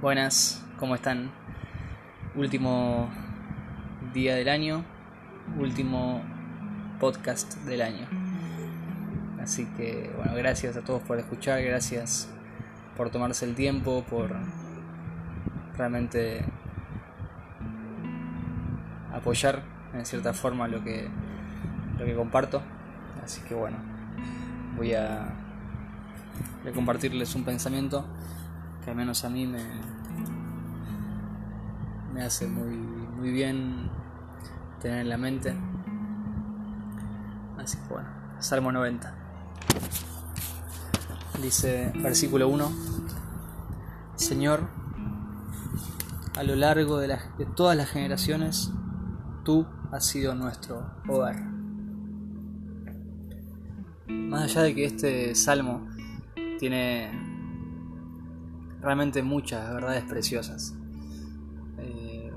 Buenas, ¿cómo están? Último día del año, último podcast del año. Así que, bueno, gracias a todos por escuchar, gracias por tomarse el tiempo, por realmente apoyar en cierta forma lo que, lo que comparto. Así que, bueno, voy a, voy a compartirles un pensamiento que al menos a mí me, me hace muy, muy bien tener en la mente. Así que bueno, Salmo 90. Dice versículo 1, Señor, a lo largo de, de todas las generaciones, tú has sido nuestro hogar. Más allá de que este salmo tiene realmente muchas verdades preciosas. Eh,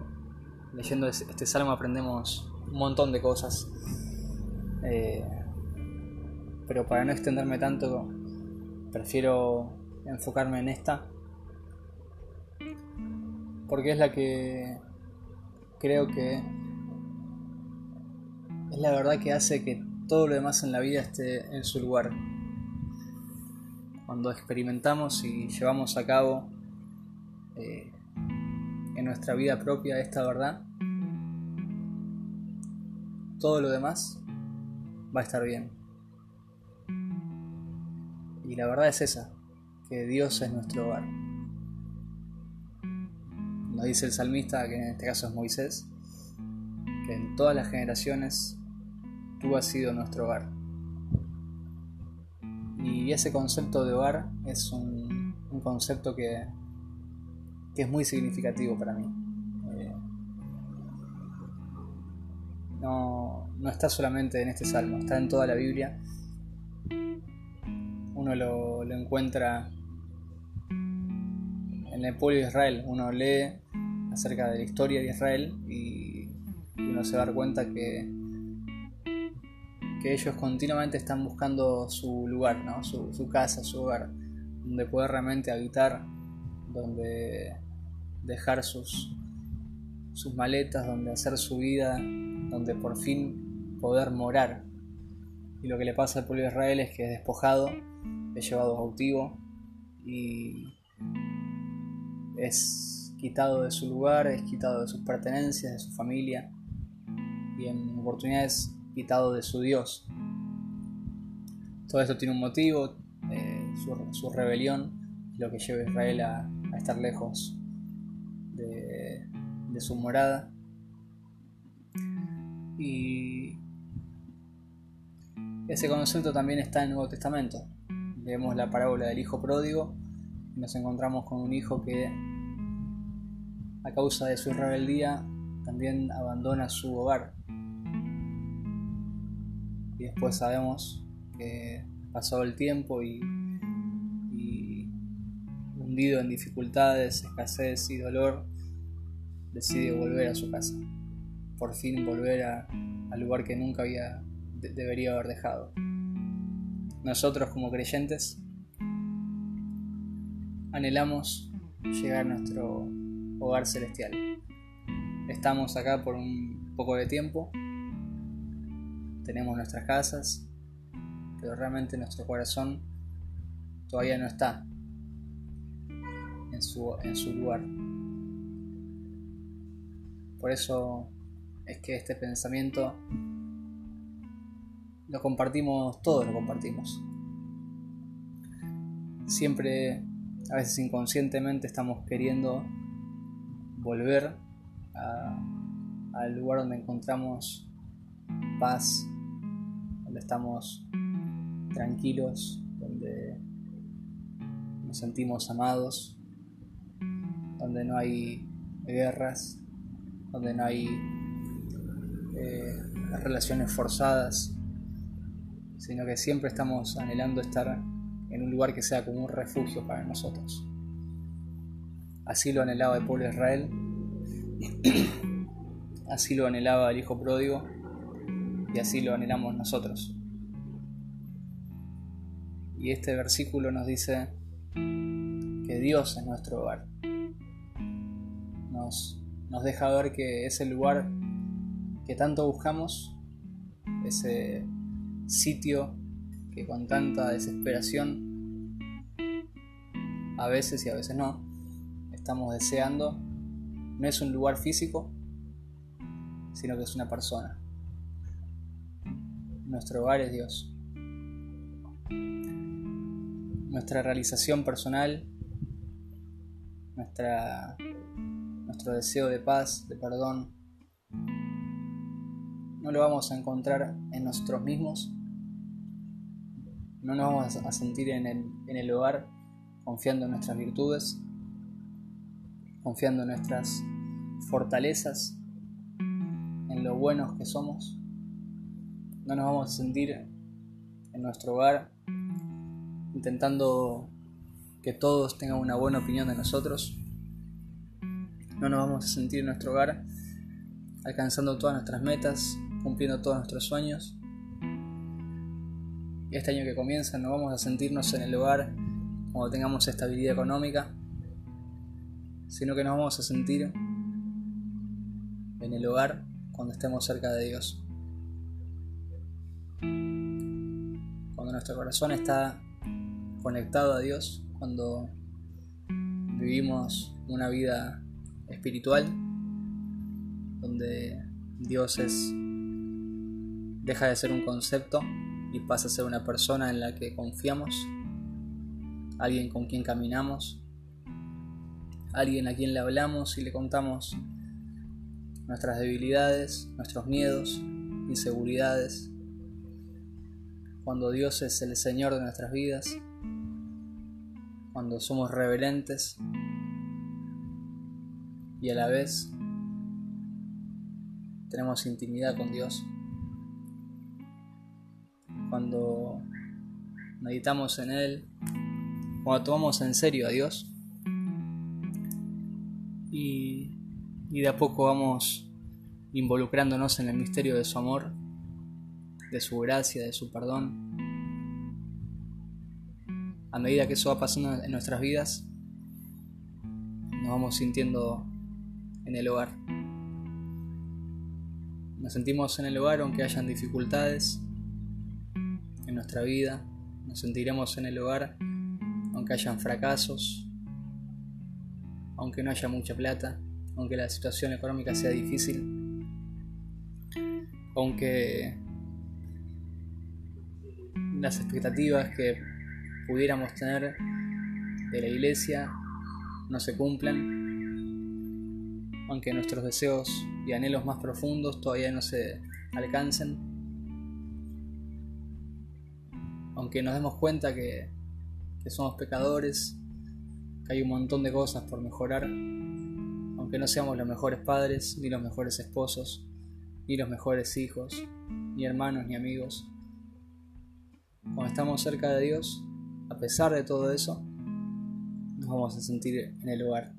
leyendo este salmo aprendemos un montón de cosas. Eh, pero para no extenderme tanto, prefiero enfocarme en esta. Porque es la que creo que es la verdad que hace que todo lo demás en la vida esté en su lugar cuando experimentamos y llevamos a cabo eh, en nuestra vida propia esta verdad, todo lo demás va a estar bien. Y la verdad es esa, que Dios es nuestro hogar. Nos dice el salmista, que en este caso es Moisés, que en todas las generaciones tú has sido nuestro hogar. Y ese concepto de hogar es un, concepto que, es muy significativo para mí. Eh, no, está solamente en este salmo, está en toda la Biblia. Uno lo, encuentra en el pueblo de Israel. Uno lee acerca de la historia de Israel y uno se da cuenta que que ellos continuamente están buscando su lugar, ¿no? su, casa, su hogar, donde poder realmente habitar, donde dejar sus, sus maletas, donde hacer su vida, donde por fin poder morar. Y lo que le pasa al pueblo de Israel es que es despojado, es llevado cautivo y es quitado de su lugar, es quitado de sus pertenencias, de su familia y en oportunidades quitado de su Dios. Todo esto tiene un motivo, eh, su, rebelión, lo que lleva a Israel a, estar lejos de, su morada. Y ese concepto también está en el Nuevo Testamento. Vemos la parábola del hijo pródigo y nos encontramos con un hijo que a causa de su rebeldía también abandona su hogar después sabemos que pasado el tiempo y, hundido en dificultades, escasez y dolor, decide volver a su casa. Por fin volver al lugar que nunca había, debería haber dejado. Nosotros como creyentes anhelamos llegar a nuestro hogar celestial. Estamos acá por un poco de tiempo, tenemos nuestras casas, pero realmente nuestro corazón todavía no está en su, en su lugar. Por eso es que este pensamiento lo compartimos, todos lo compartimos. Siempre, a veces inconscientemente, estamos queriendo volver al lugar donde encontramos paz, estamos tranquilos, donde nos sentimos amados, donde no hay guerras, donde no hay eh, relaciones forzadas, sino que siempre estamos anhelando estar en un lugar que sea como un refugio para nosotros. Así lo anhelaba el pueblo de Israel, así lo anhelaba el Hijo Pródigo, y así lo anhelamos nosotros. Y este versículo nos dice que Dios es nuestro hogar. nos, nos deja ver que ese lugar que tanto buscamos, ese sitio que con tanta desesperación, a veces y a veces no, estamos deseando, no es un lugar físico, sino que es una persona. Nuestro hogar es Dios. Nuestra realización personal, nuestra, nuestro deseo de paz, de perdón, no lo vamos a encontrar en nosotros mismos, no nos vamos a sentir en el, en el hogar confiando en nuestras virtudes, confiando en nuestras fortalezas, en lo buenos que somos. No nos vamos a sentir en nuestro hogar intentando que todos tengan una buena opinión de nosotros. No nos vamos a sentir en nuestro hogar alcanzando todas nuestras metas, cumpliendo todos nuestros sueños. Este año que comienza no vamos a sentirnos en el hogar cuando tengamos estabilidad económica, sino que nos vamos a sentir en el hogar cuando estemos cerca de Dios. Nuestro corazón está conectado a Dios, cuando vivimos una vida espiritual, donde Dios es deja de ser un concepto y pasa a ser una persona en la que confiamos, alguien con quien caminamos, alguien a quien le hablamos y le contamos nuestras debilidades, nuestros miedos, inseguridades. Cuando Dios es el Señor de nuestras vidas, cuando somos reverentes y a la vez tenemos intimidad con Dios. Cuando meditamos en Él, cuando tomamos en serio a Dios y, de a poco vamos involucrándonos en el misterio de su amor, de su gracia, de su perdón. A medida que eso va pasando en nuestras vidas, nos vamos sintiendo en el hogar. Nos sentimos en el hogar aunque hayan dificultades en nuestra vida. Nos sentiremos en el hogar aunque hayan fracasos, aunque no haya mucha plata, aunque la situación económica sea difícil, aunque las expectativas que pudiéramos tener de la iglesia no se cumplan, aunque nuestros deseos y anhelos más profundos todavía no se alcancen, aunque nos demos cuenta que que somos pecadores, que hay un montón de cosas por mejorar, aunque no seamos los mejores padres, ni los mejores esposos, ni los mejores hijos, ni hermanos, ni amigos. Cuando estamos cerca de Dios, a pesar de todo eso, nos vamos a sentir en el hogar,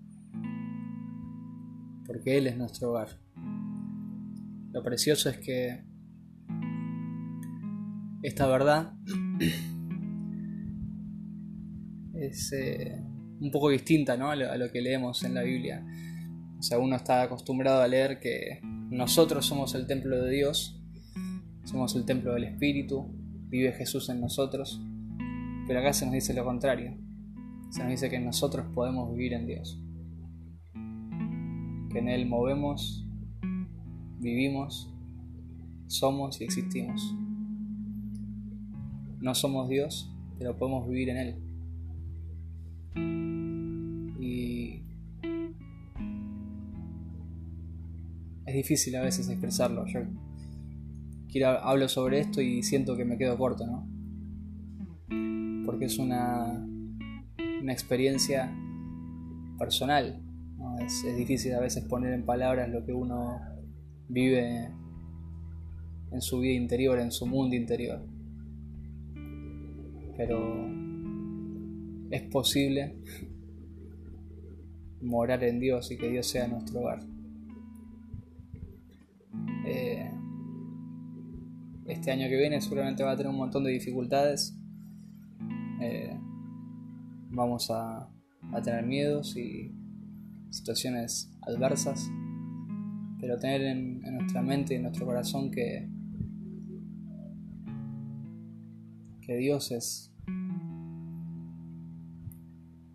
porque Él es nuestro hogar. Lo precioso es que esta verdad es eh, un poco distinta ¿no? a, lo, que leemos en la Biblia. O sea, uno está acostumbrado a leer que nosotros somos el templo de Dios, somos el templo del Espíritu, vive Jesús en nosotros, pero acá se nos dice lo contrario, se nos dice que nosotros podemos vivir en Dios, que en Él movemos, vivimos, somos y existimos. No somos Dios, pero podemos vivir en Él. Y es difícil a veces expresarlo. Yo quiero, hablo sobre esto y siento que me quedo corto, ¿no? Porque es una, una experiencia personal. Es, es difícil a veces poner en palabras lo que uno vive en su vida interior, en su mundo interior. Pero es posible morar en Dios y que Dios sea nuestro hogar. Este año que viene seguramente va a tener un montón de dificultades. Eh, vamos a, a, tener miedos y situaciones adversas, pero tener en, nuestra mente y en nuestro corazón que, que Dios es,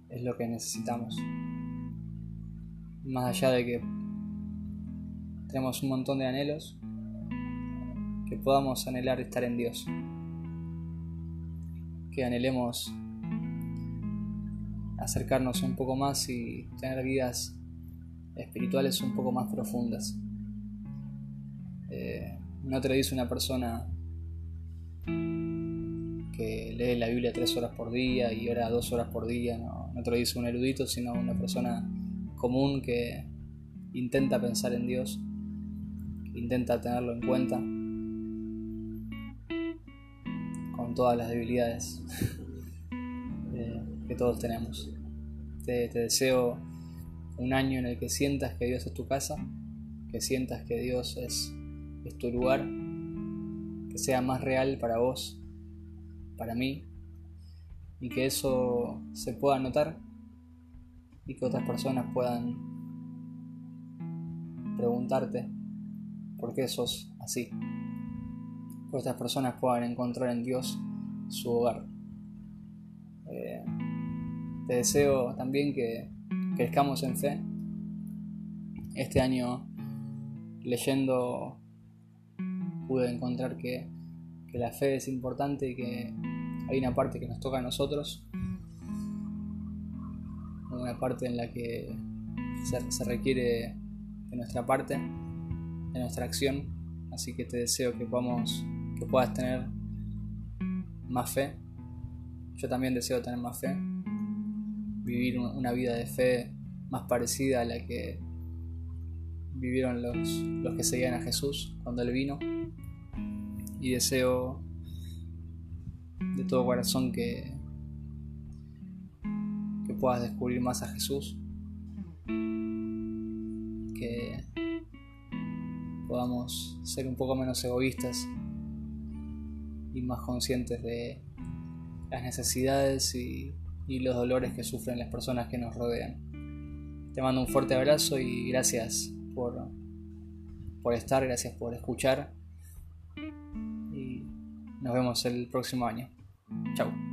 es lo que necesitamos. Más allá de que tenemos un montón de anhelos, que podamos anhelar estar en Dios. Que anhelemos acercarnos un poco más y tener vidas espirituales un poco más profundas. Eh, no te lo dice una persona que lee la Biblia tres horas por día y ora dos horas por día, no, no te lo dice un erudito, sino una persona común que intenta pensar en Dios, intenta tenerlo en cuenta, con todas las debilidades eh, que todos tenemos. Te, deseo un año en el que sientas que Dios es tu casa, que sientas que Dios es, es tu lugar, que sea más real para vos, para mí, y que eso se pueda notar y que otras personas puedan preguntarte por qué sos así. Que otras personas puedan encontrar en Dios su hogar. Eh, te deseo también que crezcamos en fe. Este año leyendo pude encontrar que, la fe es importante y que hay una parte que nos toca a nosotros, una parte en la que se, requiere de nuestra parte, de nuestra acción, así que te deseo que podamos, que puedas tener más fe. Yo también deseo tener más fe vivir una vida de fe más parecida a la que vivieron los, los que seguían a Jesús cuando Él vino. Y deseo de todo corazón que, que puedas descubrir más a Jesús, que podamos ser un poco menos egoístas y más conscientes de las necesidades y los dolores que sufren las personas que nos rodean. Te mando un fuerte abrazo y gracias por, por estar, gracias por escuchar y nos vemos el próximo año. Chao.